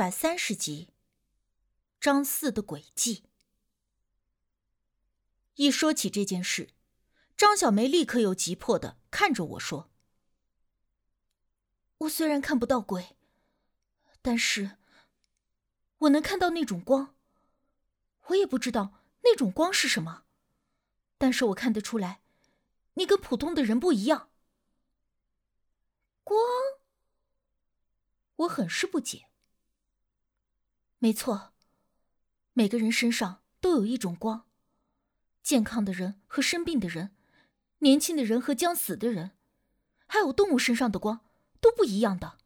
百三十集，张四的诡计。一说起这件事，张小梅立刻又急迫的看着我说：“我虽然看不到鬼，但是我能看到那种光。我也不知道那种光是什么，但是我看得出来，你跟普通的人不一样。光？我很是不解。”没错，每个人身上都有一种光。健康的人和生病的人，年轻的人和将死的人，还有动物身上的光都不一样的。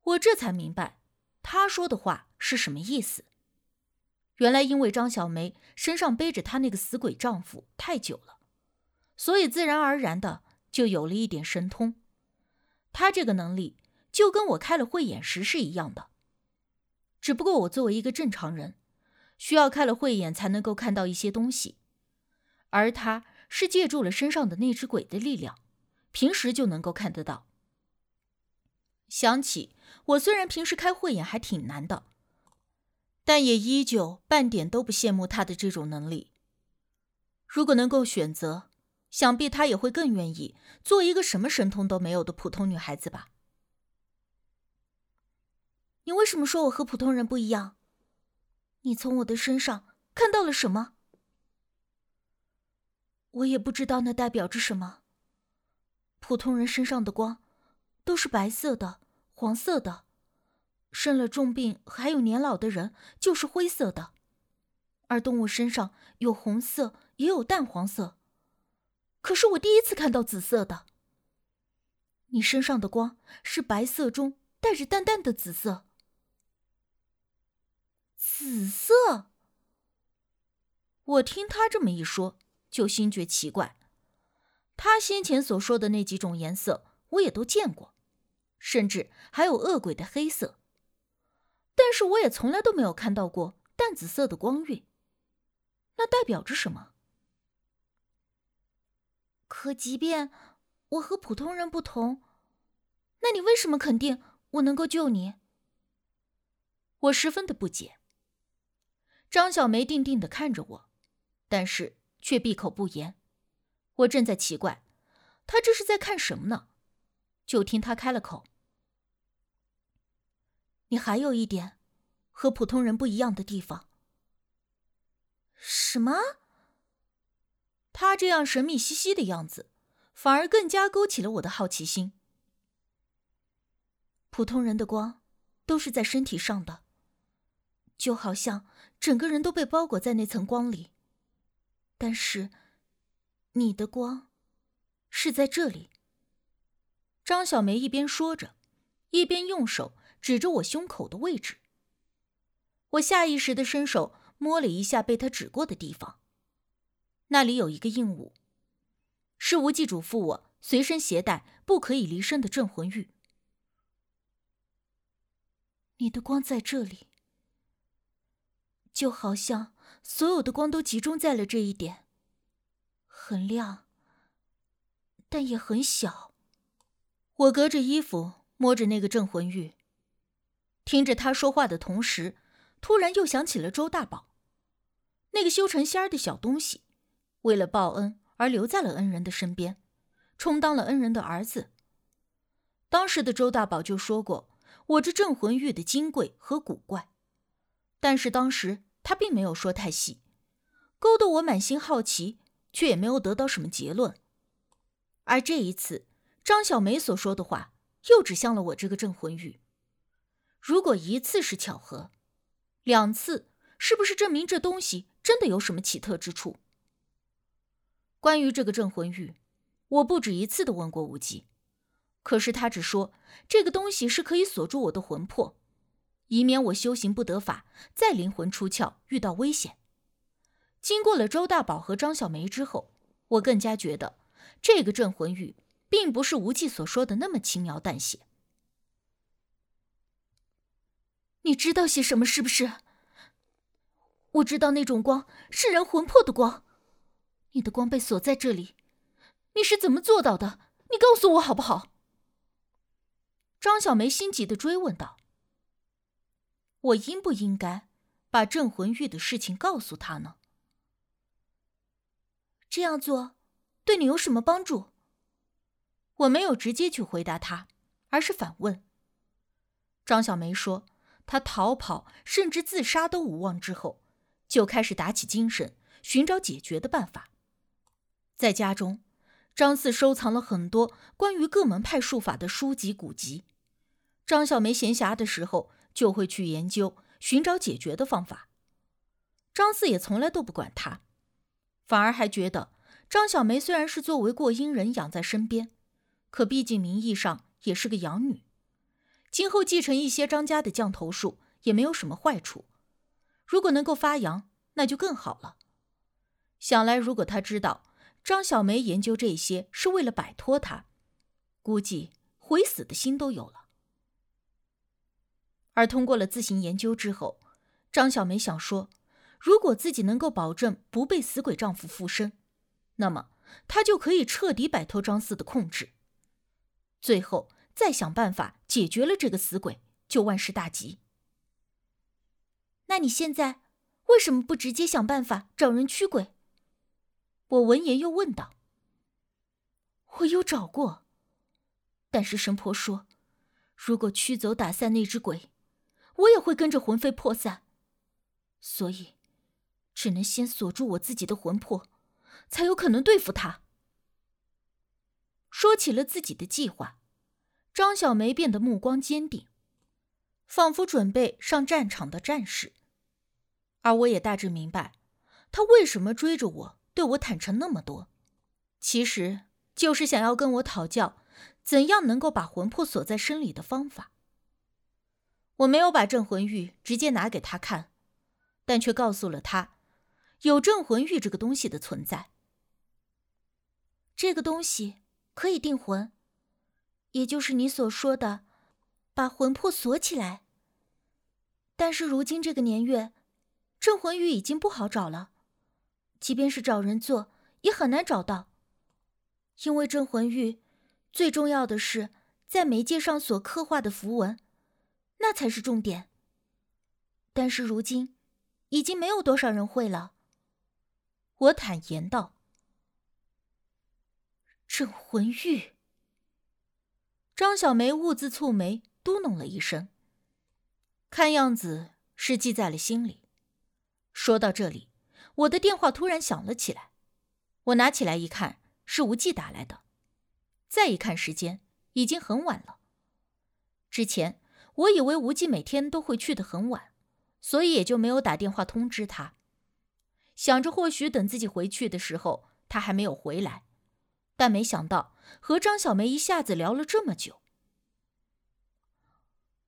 我这才明白他说的话是什么意思。原来因为张小梅身上背着她那个死鬼丈夫太久了，所以自然而然的就有了一点神通。她这个能力。就跟我开了慧眼时是一样的，只不过我作为一个正常人，需要开了慧眼才能够看到一些东西，而他是借助了身上的那只鬼的力量，平时就能够看得到。想起我虽然平时开慧眼还挺难的，但也依旧半点都不羡慕他的这种能力。如果能够选择，想必他也会更愿意做一个什么神通都没有的普通女孩子吧。你为什么说我和普通人不一样？你从我的身上看到了什么？我也不知道那代表着什么。普通人身上的光都是白色的、黄色的，生了重病还有年老的人就是灰色的，而动物身上有红色也有淡黄色。可是我第一次看到紫色的。你身上的光是白色中带着淡淡的紫色。紫色。我听他这么一说，就心觉奇怪。他先前所说的那几种颜色，我也都见过，甚至还有恶鬼的黑色。但是我也从来都没有看到过淡紫色的光晕。那代表着什么？可即便我和普通人不同，那你为什么肯定我能够救你？我十分的不解。张小梅定定的看着我，但是却闭口不言。我正在奇怪，她这是在看什么呢？就听她开了口：“你还有一点和普通人不一样的地方。”什么？他这样神秘兮兮的样子，反而更加勾起了我的好奇心。普通人的光都是在身体上的，就好像……整个人都被包裹在那层光里，但是你的光是在这里。张小梅一边说着，一边用手指着我胸口的位置。我下意识的伸手摸了一下被她指过的地方，那里有一个硬物，是无忌嘱咐我随身携带、不可以离身的镇魂玉。你的光在这里。就好像所有的光都集中在了这一点，很亮，但也很小。我隔着衣服摸着那个镇魂玉，听着他说话的同时，突然又想起了周大宝，那个修成仙儿的小东西，为了报恩而留在了恩人的身边，充当了恩人的儿子。当时的周大宝就说过我这镇魂玉的金贵和古怪，但是当时。他并没有说太细，勾得我满心好奇，却也没有得到什么结论。而这一次，张小梅所说的话又指向了我这个镇魂玉。如果一次是巧合，两次是不是证明这东西真的有什么奇特之处？关于这个镇魂玉，我不止一次的问过无忌，可是他只说这个东西是可以锁住我的魂魄。以免我修行不得法，再灵魂出窍遇到危险。经过了周大宝和张小梅之后，我更加觉得这个镇魂玉并不是无忌所说的那么轻描淡写。你知道些什么？是不是？我知道那种光是人魂魄的光。你的光被锁在这里，你是怎么做到的？你告诉我好不好？张小梅心急的追问道：“我应不应该把镇魂玉的事情告诉他呢？这样做对你有什么帮助？”我没有直接去回答他，而是反问。张小梅说：“她逃跑，甚至自杀都无望之后，就开始打起精神，寻找解决的办法。在家中，张四收藏了很多关于各门派术法的书籍古籍。张小梅闲暇的时候，就会去研究，寻找解决的方法。张四也从来都不管他，反而还觉得张小梅虽然是作为过阴人养在身边。”可毕竟名义上也是个养女，今后继承一些张家的降头术也没有什么坏处。如果能够发扬，那就更好了。想来，如果他知道张小梅研究这些是为了摆脱他，估计悔死的心都有了。而通过了自行研究之后，张小梅想说，如果自己能够保证不被死鬼丈夫附身，那么她就可以彻底摆脱张四的控制。最后再想办法解决了这个死鬼，就万事大吉。那你现在为什么不直接想办法找人驱鬼？我闻言又问道。我有找过，但是神婆说，如果驱走打散那只鬼，我也会跟着魂飞魄散，所以只能先锁住我自己的魂魄，才有可能对付他。说起了自己的计划，张小梅变得目光坚定，仿佛准备上战场的战士。而我也大致明白，他为什么追着我，对我坦诚那么多，其实就是想要跟我讨教，怎样能够把魂魄锁在身里的方法。我没有把镇魂玉直接拿给他看，但却告诉了他，有镇魂玉这个东西的存在。这个东西。可以定魂，也就是你所说的，把魂魄锁起来。但是如今这个年月，镇魂玉已经不好找了，即便是找人做，也很难找到。因为镇魂玉最重要的是在媒介上所刻画的符文，那才是重点。但是如今，已经没有多少人会了。我坦言道。镇魂玉。张小梅兀自蹙眉，嘟哝了一声，看样子是记在了心里。说到这里，我的电话突然响了起来，我拿起来一看，是无忌打来的。再一看时间，已经很晚了。之前我以为无忌每天都会去的很晚，所以也就没有打电话通知他，想着或许等自己回去的时候，他还没有回来。但没想到和张小梅一下子聊了这么久。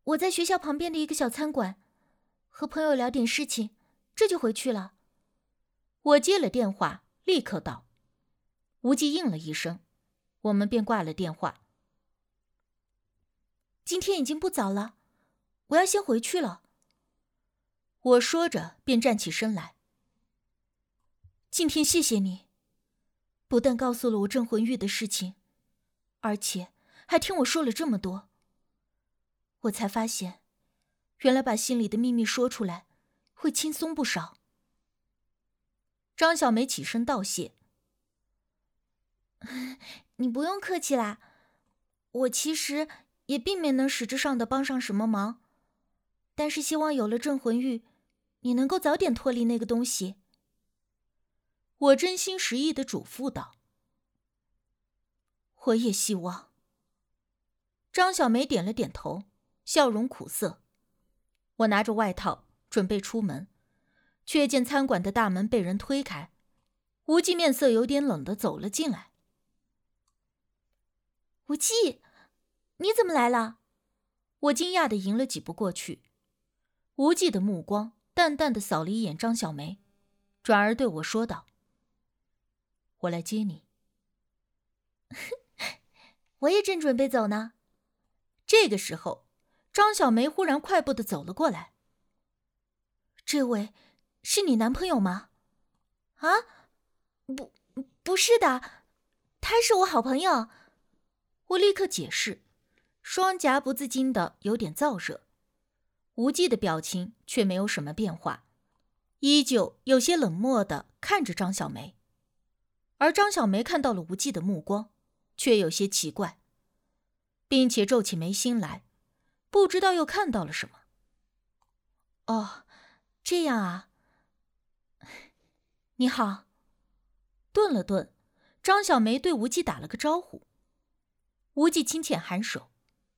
我在学校旁边的一个小餐馆，和朋友聊点事情，这就回去了。我接了电话，立刻道。无忌应了一声，我们便挂了电话。今天已经不早了，我要先回去了。我说着便站起身来。今天谢谢你。不但告诉了我镇魂玉的事情，而且还听我说了这么多。我才发现，原来把心里的秘密说出来，会轻松不少。张小梅起身道谢：“ 你不用客气啦，我其实也并没能实质上的帮上什么忙，但是希望有了镇魂玉，你能够早点脱离那个东西。”我真心实意的嘱咐道：“我也希望。”张小梅点了点头，笑容苦涩。我拿着外套准备出门，却见餐馆的大门被人推开，无忌面色有点冷的走了进来。无忌，你怎么来了？我惊讶的迎了几步过去，无忌的目光淡淡的扫了一眼张小梅，转而对我说道。我来接你。我也正准备走呢。这个时候，张小梅忽然快步的走了过来。这位是你男朋友吗？啊，不，不是的，他是我好朋友。我立刻解释，双颊不自禁的有点燥热。无忌的表情却没有什么变化，依旧有些冷漠的看着张小梅。而张小梅看到了无忌的目光，却有些奇怪，并且皱起眉心来，不知道又看到了什么。哦，这样啊。你好。顿了顿，张小梅对无忌打了个招呼。无忌轻浅颔首，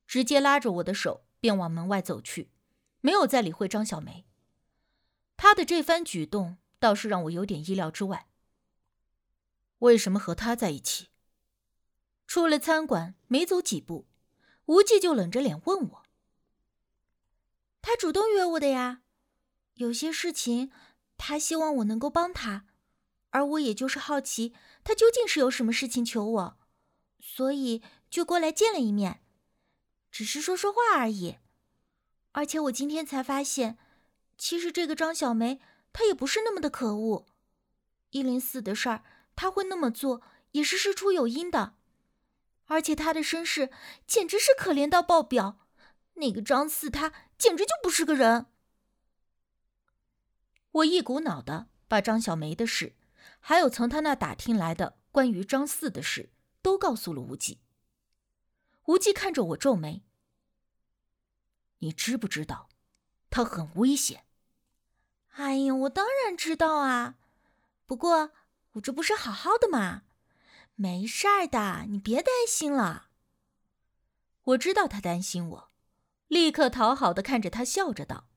直接拉着我的手便往门外走去，没有再理会张小梅。他的这番举动倒是让我有点意料之外。为什么和他在一起？出了餐馆，没走几步，无忌就冷着脸问我：“他主动约我的呀，有些事情他希望我能够帮他。”而我也就是好奇，他究竟是有什么事情求我，所以就过来见了一面，只是说说话而已。而且我今天才发现，其实这个张小梅她也不是那么的可恶。一零四的事儿，她会那么做也是事出有因的。而且她的身世简直是可怜到爆表，那个张四他简直就不是个人。我一股脑的把张小梅的事。还有从他那打听来的关于张四的事，都告诉了无忌。无忌看着我皱眉：“你知不知道，他很危险？”“哎呀，我当然知道啊，不过我这不是好好的吗？没事儿的，你别担心了。”我知道他担心我，立刻讨好的看着他，笑着道：“